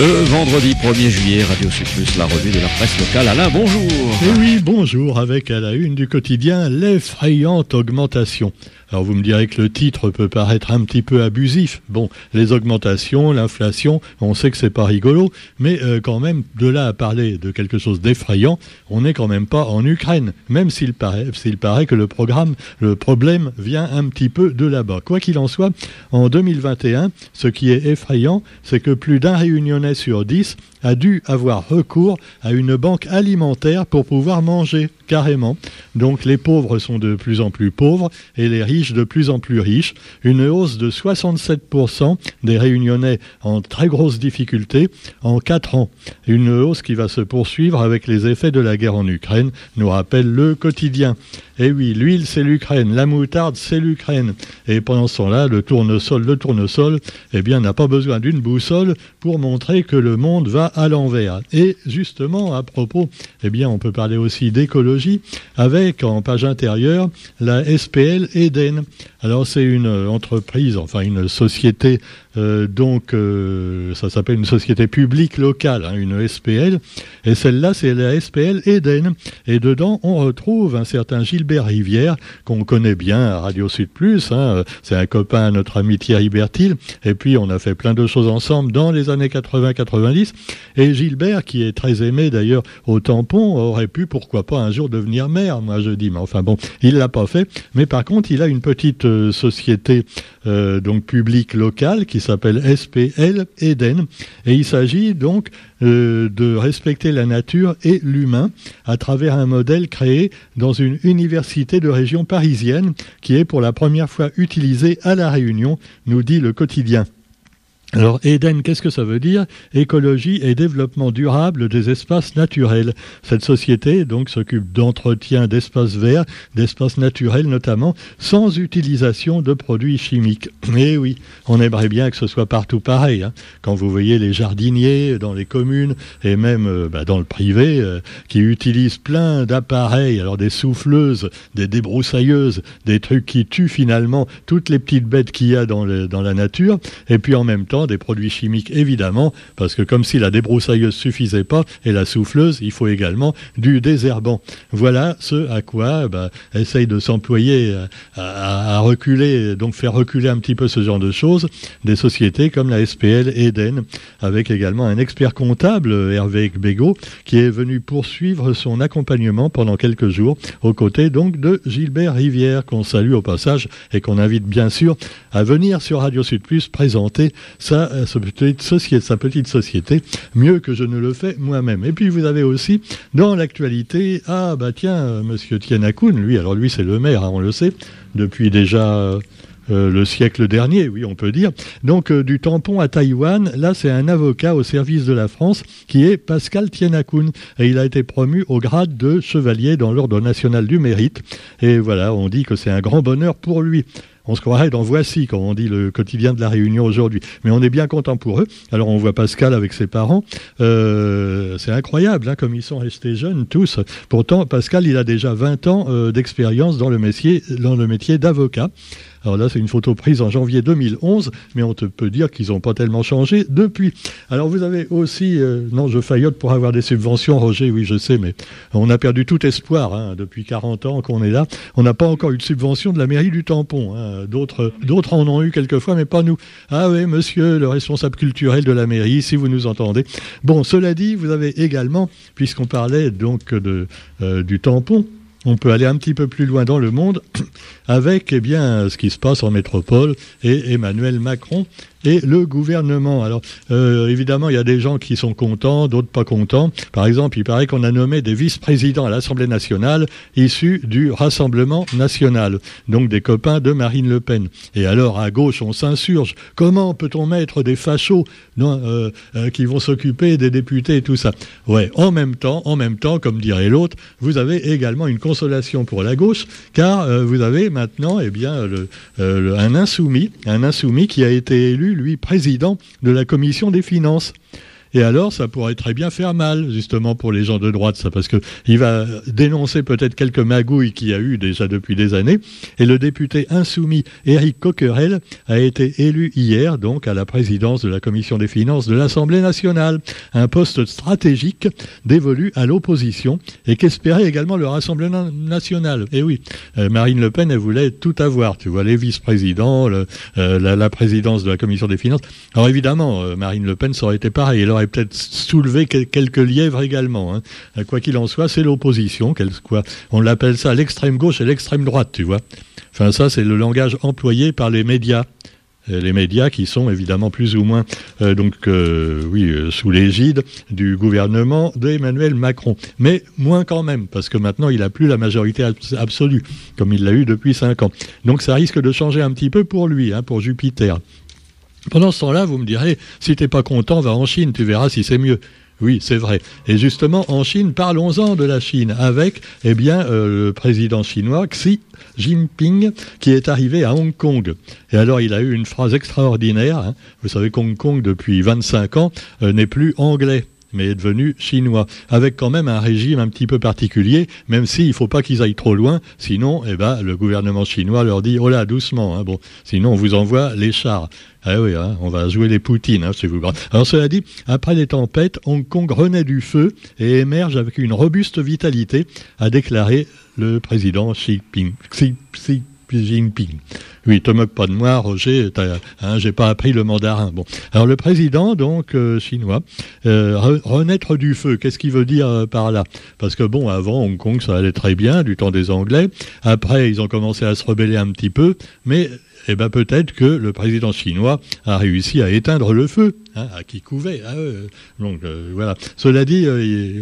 Le vendredi 1er juillet, Radio Sud Plus, la revue de la presse locale. Alain, bonjour. Et oui, bonjour, avec à la une du quotidien l'effrayante augmentation alors vous me direz que le titre peut paraître un petit peu abusif. Bon, les augmentations, l'inflation, on sait que c'est pas rigolo, mais euh, quand même, de là à parler de quelque chose d'effrayant, on n'est quand même pas en Ukraine, même s'il paraît, que le programme, le problème vient un petit peu de là-bas. Quoi qu'il en soit, en 2021, ce qui est effrayant, c'est que plus d'un réunionnais sur dix a dû avoir recours à une banque alimentaire pour pouvoir manger carrément. Donc les pauvres sont de plus en plus pauvres et les riches de plus en plus riches. Une hausse de 67% des réunionnais en très grosse difficulté en 4 ans. Une hausse qui va se poursuivre avec les effets de la guerre en Ukraine, nous rappelle le quotidien. Et eh oui, l'huile, c'est l'Ukraine. La moutarde, c'est l'Ukraine. Et pendant ce temps-là, le tournesol, le tournesol, eh bien, n'a pas besoin d'une boussole pour montrer que le monde va à l'envers. Et justement, à propos, eh bien, on peut parler aussi d'écologie avec, en page intérieure, la SPL Eden. Alors, c'est une entreprise, enfin, une société euh, donc, euh, ça s'appelle une société publique locale, hein, une SPL. Et celle-là, c'est la SPL Eden. Et dedans, on retrouve un certain Gilbert Rivière, qu'on connaît bien à Radio Sud Plus. Hein. C'est un copain à notre ami Thierry Bertil. Et puis, on a fait plein de choses ensemble dans les années 80-90. Et Gilbert, qui est très aimé d'ailleurs au tampon, aurait pu, pourquoi pas, un jour devenir maire, moi je dis. Mais enfin bon, il l'a pas fait. Mais par contre, il a une petite euh, société donc publique locale qui s'appelle SPL Eden. Et il s'agit donc euh, de respecter la nature et l'humain à travers un modèle créé dans une université de région parisienne qui est pour la première fois utilisé à La Réunion, nous dit le quotidien. Alors Eden, qu'est-ce que ça veut dire? Écologie et développement durable des espaces naturels. Cette société donc s'occupe d'entretien d'espaces verts, d'espaces naturels notamment, sans utilisation de produits chimiques. Et eh oui, on aimerait bien que ce soit partout pareil. Hein. Quand vous voyez les jardiniers dans les communes et même euh, bah, dans le privé euh, qui utilisent plein d'appareils, alors des souffleuses, des débroussailleuses, des trucs qui tuent finalement toutes les petites bêtes qu'il y a dans la nature, et puis en même temps des produits chimiques évidemment, parce que comme si la débroussailleuse suffisait pas et la souffleuse, il faut également du désherbant. Voilà ce à quoi bah, essaye de s'employer euh, à, reculer, donc faire reculer un petit peu ce genre de choses, des sociétés comme la SPL Eden, avec également un expert comptable, Hervé Bégaud, qui est venu poursuivre son accompagnement pendant quelques jours, aux côtés donc de Gilbert Rivière, qu'on salue au passage et qu'on invite bien sûr à venir sur Radio Sud Plus présenter sa, petite société, sa petite société, mieux que je ne le fais moi-même. Et puis vous avez aussi dans l'actualité, ah bah tiens, euh, Monsieur Tianakoun, lui, alors lui c'est le maire, hein, on le sait, depuis déjà euh, euh, le siècle dernier, oui, on peut dire. Donc, du tampon à Taïwan, là, c'est un avocat au service de la France qui est Pascal Tianakoun. Et il a été promu au grade de chevalier dans l'Ordre national du mérite. Et voilà, on dit que c'est un grand bonheur pour lui. On se croirait dans Voici, quand on dit le quotidien de la Réunion aujourd'hui. Mais on est bien content pour eux. Alors on voit Pascal avec ses parents. Euh, c'est incroyable, hein, comme ils sont restés jeunes tous. Pourtant, Pascal, il a déjà 20 ans euh, d'expérience dans dans le métier d'avocat. Alors là, c'est une photo prise en janvier 2011, mais on te peut dire qu'ils n'ont pas tellement changé depuis. Alors vous avez aussi, euh, non, je faillote pour avoir des subventions, Roger, oui, je sais, mais on a perdu tout espoir hein, depuis 40 ans qu'on est là. On n'a pas encore eu de subvention de la mairie du tampon. Hein. D'autres, en ont eu quelquefois, mais pas nous. Ah oui, monsieur le responsable culturel de la mairie, si vous nous entendez. Bon, cela dit, vous avez également, puisqu'on parlait donc euh, du tampon, on peut aller un petit peu plus loin dans le monde avec eh bien, ce qui se passe en métropole et Emmanuel Macron et le gouvernement. Alors, euh, évidemment, il y a des gens qui sont contents, d'autres pas contents. Par exemple, il paraît qu'on a nommé des vice-présidents à l'Assemblée nationale issus du Rassemblement national, donc des copains de Marine Le Pen. Et alors, à gauche, on s'insurge. Comment peut-on mettre des fachos euh, euh, qui vont s'occuper des députés et tout ça? Ouais, en même temps, en même temps, comme dirait l'autre, vous avez également une consolation pour la gauche, car vous avez maintenant, eh bien, un insoumis, un insoumis qui a été élu lui, président de la commission des finances. Et alors, ça pourrait très bien faire mal, justement, pour les gens de droite, ça, parce que il va dénoncer peut-être quelques magouilles qu'il y a eu déjà depuis des années. Et le député insoumis Éric Coquerel a été élu hier, donc, à la présidence de la commission des finances de l'Assemblée nationale. Un poste stratégique dévolu à l'opposition et qu'espérait également le Rassemblement national. Et oui, euh, Marine Le Pen, elle voulait tout avoir. Tu vois, les vice-présidents, euh, la, présidence de la commission des finances. Alors évidemment, euh, Marine Le Pen, ça aurait été pareil peut-être soulevé quelques lièvres également. Hein. Euh, quoi qu'il en soit, c'est l'opposition. On l'appelle ça l'extrême gauche et l'extrême droite, tu vois. Enfin, ça, c'est le langage employé par les médias euh, les médias qui sont évidemment plus ou moins euh, donc oui sous l'égide du gouvernement d'Emmanuel Macron, mais moins quand même parce que maintenant il n'a plus la majorité absolue comme il l'a eu depuis cinq ans. Donc ça risque de changer un petit peu pour lui, hein, pour Jupiter. Pendant ce temps-là, vous me direz, si t'es pas content, va en Chine, tu verras si c'est mieux. Oui, c'est vrai. Et justement, en Chine, parlons-en de la Chine avec, eh bien, euh, le président chinois Xi Jinping, qui est arrivé à Hong Kong. Et alors, il a eu une phrase extraordinaire. Hein. Vous savez qu'Hong Kong, depuis 25 ans, euh, n'est plus anglais mais est devenu chinois, avec quand même un régime un petit peu particulier, même s'il ne faut pas qu'ils aillent trop loin, sinon eh ben, le gouvernement chinois leur dit, oh là, doucement, hein, bon, sinon on vous envoie les chars. Ah oui, hein, on va jouer les Poutines, hein, si vous Alors cela dit, après les tempêtes, Hong Kong renaît du feu et émerge avec une robuste vitalité, a déclaré le président Xi Jinping. Jinping. Oui, te moque pas de moi, Roger, hein, j'ai pas appris le mandarin. Bon. Alors le président, donc, euh, chinois, euh, renaître du feu, qu'est-ce qu'il veut dire euh, par là? Parce que bon, avant, Hong Kong, ça allait très bien, du temps des Anglais. Après, ils ont commencé à se rebeller un petit peu, mais eh ben peut-être que le président chinois a réussi à éteindre le feu, hein, à qui couvait. Ah, donc voilà. Cela dit,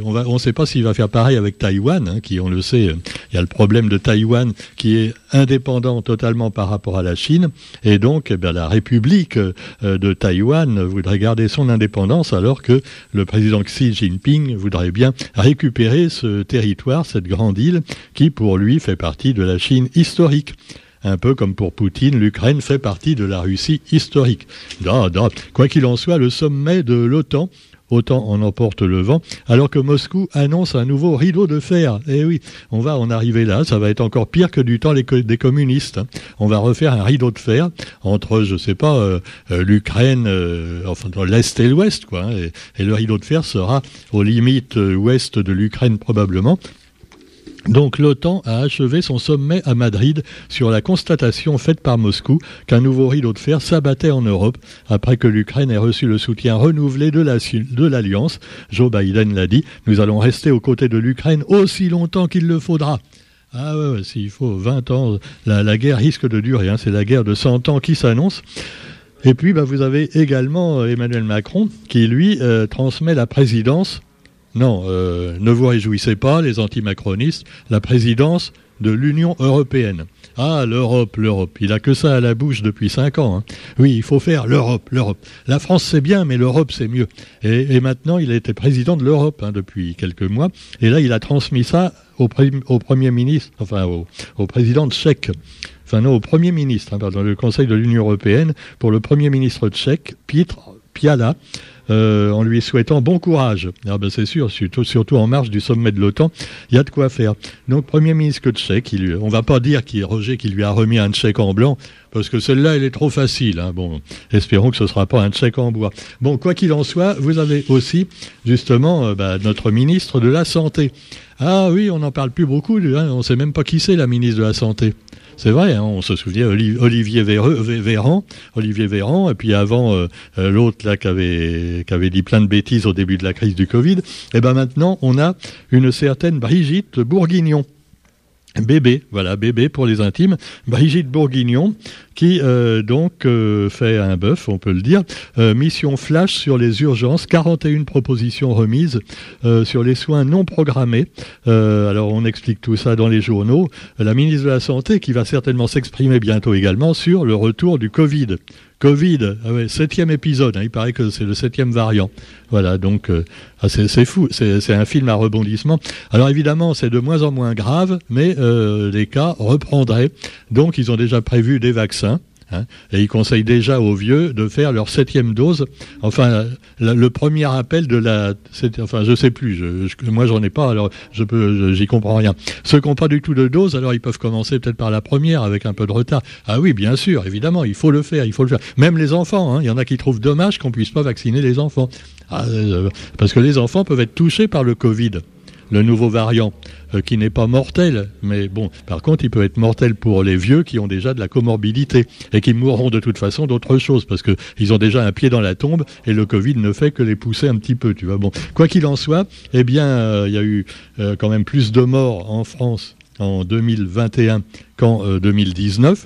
on ne sait pas s'il va faire pareil avec Taïwan, hein, qui on le sait, il y a le problème de Taïwan qui est indépendant totalement par rapport à la Chine, et donc eh la République euh, de Taïwan voudrait garder son indépendance alors que le président Xi Jinping voudrait bien récupérer ce territoire, cette grande île, qui pour lui fait partie de la Chine historique un peu comme pour Poutine, l'Ukraine fait partie de la Russie historique. Quoi qu'il en soit, le sommet de l'OTAN autant en emporte le vent, alors que Moscou annonce un nouveau rideau de fer. Eh oui, on va en arriver là, ça va être encore pire que du temps des communistes. Hein. On va refaire un rideau de fer entre, je sais pas, euh, euh, l'Ukraine, euh, enfin l'Est et l'Ouest, quoi. Hein, et, le rideau de fer sera aux limites ouest de l'Ukraine probablement, donc l'OTAN a achevé son sommet à Madrid sur la constatation faite par Moscou qu'un nouveau rideau de fer s'abattait en Europe après que l'Ukraine ait reçu le soutien renouvelé de l'Alliance. Joe Biden l'a dit, nous allons rester aux côtés de l'Ukraine aussi longtemps qu'il le faudra. Ah ouais, s'il faut 20 ans, la, guerre risque de durer, hein. c'est la guerre de 100 ans qui s'annonce. Et puis bah, vous avez également euh, Emmanuel Macron qui, lui, euh, transmet la présidence non, euh, ne vous réjouissez pas, les antimacronistes, la présidence de l'Union européenne. Ah, l'Europe, l'Europe. Il a que ça à la bouche depuis cinq ans. Hein. Oui, il faut faire l'Europe, l'Europe. La France, c'est bien, mais l'Europe, c'est mieux. Et, maintenant, il a été président de l'Europe hein, depuis quelques mois. Et là, il a transmis ça au, Premier ministre, enfin au, président tchèque. Enfin non, au Premier ministre, hein, dans le Conseil de l'Union européenne, pour le Premier ministre tchèque, Pietr Piala. Euh, en lui souhaitant bon courage. Ah ben c'est sûr, surtout, en marge du sommet de l'OTAN, il y a de quoi faire. Donc Premier ministre tchèque, il, on va pas dire qu'il Roger qui lui a remis un tchèque en blanc, parce que celle-là, elle est trop facile. Hein. Bon, espérons que ce ne sera pas un tchèque en bois. Bon, quoi qu'il en soit, vous avez aussi justement euh, bah, notre ministre de la Santé. Ah oui, on n'en parle plus beaucoup, hein. on ne sait même pas qui c'est la ministre de la Santé. C'est vrai, hein, on se souvient Olivier Véran, Olivier Véran, et puis avant euh, euh, l'autre là qui avait, qui avait dit plein de bêtises au début de la crise du Covid. Et eh ben maintenant, on a une certaine Brigitte Bourguignon. Bébé, voilà, bébé pour les intimes, Brigitte Bourguignon, qui euh, donc euh, fait un bœuf, on peut le dire. Euh, mission flash sur les urgences, 41 propositions remises sur les soins non programmés. alors on explique tout ça dans les journaux. La ministre de la Santé qui va certainement s'exprimer bientôt également sur le retour du Covid. Covid, ah septième épisode, hein, il paraît que c'est le septième variant. Voilà, donc euh, ah, c'est fou, c'est un film à rebondissement. Alors évidemment, c'est de moins en moins grave, mais euh, les cas reprendraient. Donc ils ont déjà prévu des vaccins. Hein. et il conseille déjà aux vieux de faire leur septième dose. Enfin, le premier appel de la, enfin, je sais plus. Je, moi, j'en ai pas, alors je peux, j'y comprends rien. Ceux qui n'ont pas du tout de dose, alors ils peuvent commencer peut-être par la première avec un peu de retard. Ah oui, bien sûr, évidemment, il faut le faire, il faut le faire. Même les enfants, hein, il y en a qui trouvent dommage qu'on puisse pas vacciner les enfants, ah, euh, parce que les enfants peuvent être touchés par le Covid le nouveau variant, euh, qui n'est pas mortel, mais bon, par contre, il peut être mortel pour les vieux qui ont déjà de la comorbidité et qui mourront de toute façon d'autre chose parce qu'ils ont déjà un pied dans la tombe et le Covid ne fait que les pousser un petit peu, tu vois. Bon, quoi qu'il en soit, eh bien, euh, il y a eu euh, quand même plus de morts en France en 2021 qu'en 2019.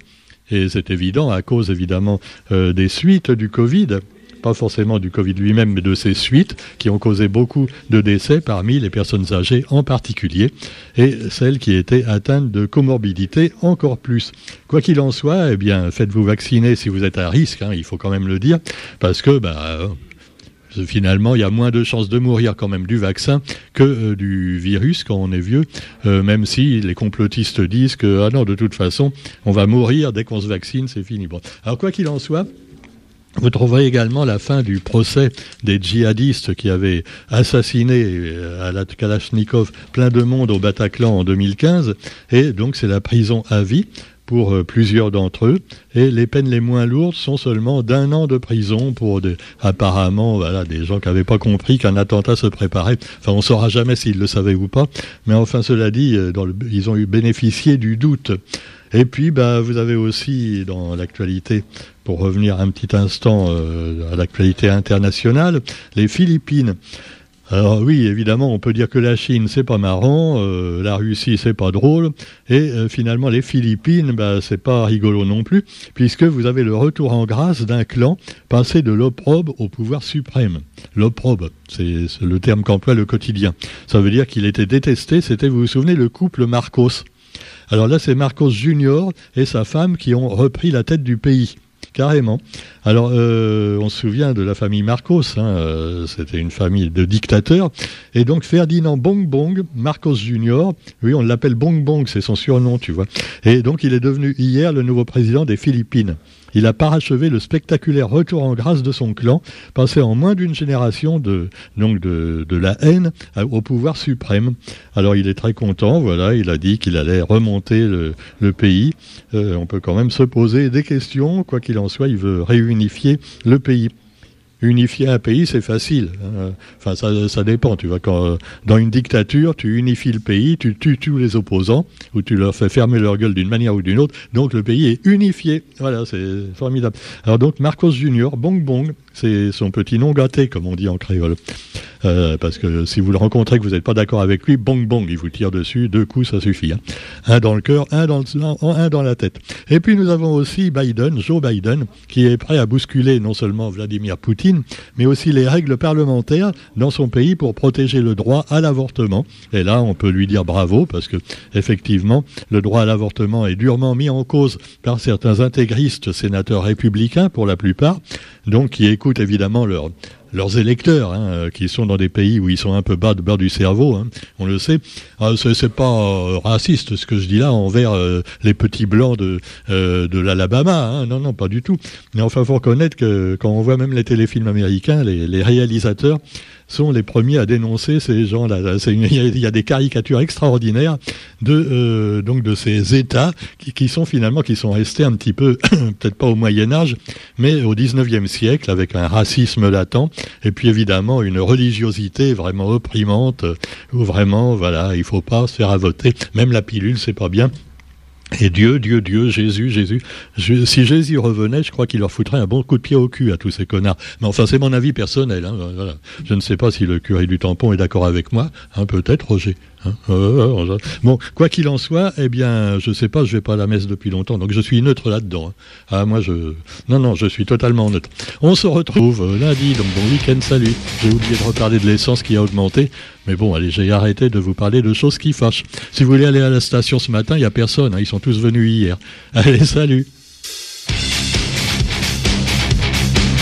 Et c'est évident à cause évidemment des suites du Covid pas forcément du Covid lui-même, mais de ses suites, qui ont causé beaucoup de décès parmi les personnes âgées en particulier, et celles qui étaient atteintes de comorbidité encore plus. Quoi qu'il en soit, eh bien, faites-vous vacciner si vous êtes à risque, hein, il faut quand même le dire, parce que bah, euh, finalement, il y a moins de chances de mourir quand même du vaccin que euh, du virus quand on est vieux, euh, même si les complotistes disent que, ah de toute façon, on va mourir dès qu'on se vaccine, c'est fini. Bon. Alors, quoi qu'il en soit, vous trouverez également la fin du procès des djihadistes qui avaient assassiné euh, à la Kalachnikov plein de monde au Bataclan en 2015. Et donc c'est la prison à vie pour euh, plusieurs d'entre eux. Et les peines les moins lourdes sont seulement d'un an de prison pour des, apparemment voilà, des gens qui n'avaient pas compris qu'un attentat se préparait. Enfin, on ne saura jamais s'ils le savaient ou pas. Mais enfin, cela dit, euh, ils ont eu bénéficié du doute. Et puis, bah, vous avez aussi dans l'actualité, pour revenir un petit instant euh, à l'actualité internationale, les Philippines. Alors oui, évidemment, on peut dire que la Chine, c'est pas marrant, euh, la Russie, c'est pas drôle, et euh, finalement les Philippines, bah, c'est pas rigolo non plus, puisque vous avez le retour en grâce d'un clan passé de l'opprobe au pouvoir suprême. L'opprobe, c'est le terme qu'emploie le quotidien. Ça veut dire qu'il était détesté, c'était, vous vous souvenez, le couple Marcos. Alors là, c'est Marcos Junior et sa femme qui ont repris la tête du pays carrément. Alors, euh, on se souvient de la famille Marcos, hein, euh, c'était une famille de dictateurs, et donc Ferdinand Bong Bong, Marcos Junior, oui, on l'appelle Bong Bong, c'est son surnom, tu vois, et donc il est devenu hier le nouveau président des Philippines. Il a parachevé le spectaculaire retour en grâce de son clan, passé en moins d'une génération de, donc de, la haine au pouvoir suprême. Alors il est très content, voilà, il a dit qu'il allait remonter le, pays. Euh, on peut quand même se poser des questions, quoi qu'il en soit, il veut réunifier le pays unifier un pays, c'est facile. Hein. Enfin, ça, dépend. Euh, dans une dictature, tu unifies le pays, tu tues tous les opposants, ou tu leur fais fermer leur gueule d'une manière ou d'une autre. Donc le pays est unifié. Voilà, c'est formidable. Alors donc Marcos Junior, Bong Bong, c'est son petit nom gâté, comme on dit en créole. Euh, parce que si vous le rencontrez que vous n'êtes pas d'accord avec lui, bong bong, il vous tire dessus, deux coups, ça suffit. Hein. Un dans le cœur, un dans, le, un dans la tête. Et puis nous avons aussi Biden, Joe Biden, qui est prêt à bousculer non seulement Vladimir Poutine, mais aussi les règles parlementaires dans son pays pour protéger le droit à l'avortement. Et là, on peut lui dire bravo, parce que effectivement, le droit à l'avortement est durement mis en cause par certains intégristes sénateurs républicains, pour la plupart, donc qui écoutent évidemment leurs électeurs, hein, euh, qui sont dans des pays où ils sont un peu bas de bas du cerveau, hein, on le sait. Ah, c'est pas euh, raciste ce que je dis là envers euh, les petits blancs de, de l'Alabama, hein. non, non, pas du tout. Mais enfin, faut reconnaître que quand on voit même les téléfilms américains, les réalisateurs sont les premiers à dénoncer ces gens-là. Il y, a des caricatures extraordinaires de euh, donc de ces États qui, sont finalement qui sont restés un petit peu peut-être pas au Moyen Âge, mais au 19e siècle avec un racisme latent et puis évidemment une religiosité vraiment opprimante où vraiment voilà il faut pas se faire à voter. Même la pilule c'est pas bien. Et Dieu, Dieu, Dieu, Jésus, Jésus. si Jésus revenait, je crois qu'il leur foutrait un bon coup de pied au cul à tous ces connards. Mais enfin, c'est mon avis personnel. Hein, je ne sais pas si le curé du tampon est d'accord avec moi. Hein, Peut-être, Roger. Hein. bon, quoi qu'il en soit, eh bien, je sais pas, je vais pas à la messe depuis longtemps, donc je suis neutre là-dedans. Hein. Ah, moi, je, non, non, je suis totalement neutre. On se retrouve euh, lundi, donc bon week-end, salut. J'ai oublié de reparler de l'essence qui a augmenté, mais bon, allez, j'ai arrêté de vous parler de choses qui fâchent. Si vous voulez aller à la station ce matin, il y a personne, hein, ils sont tous venus hier. Allez, salut.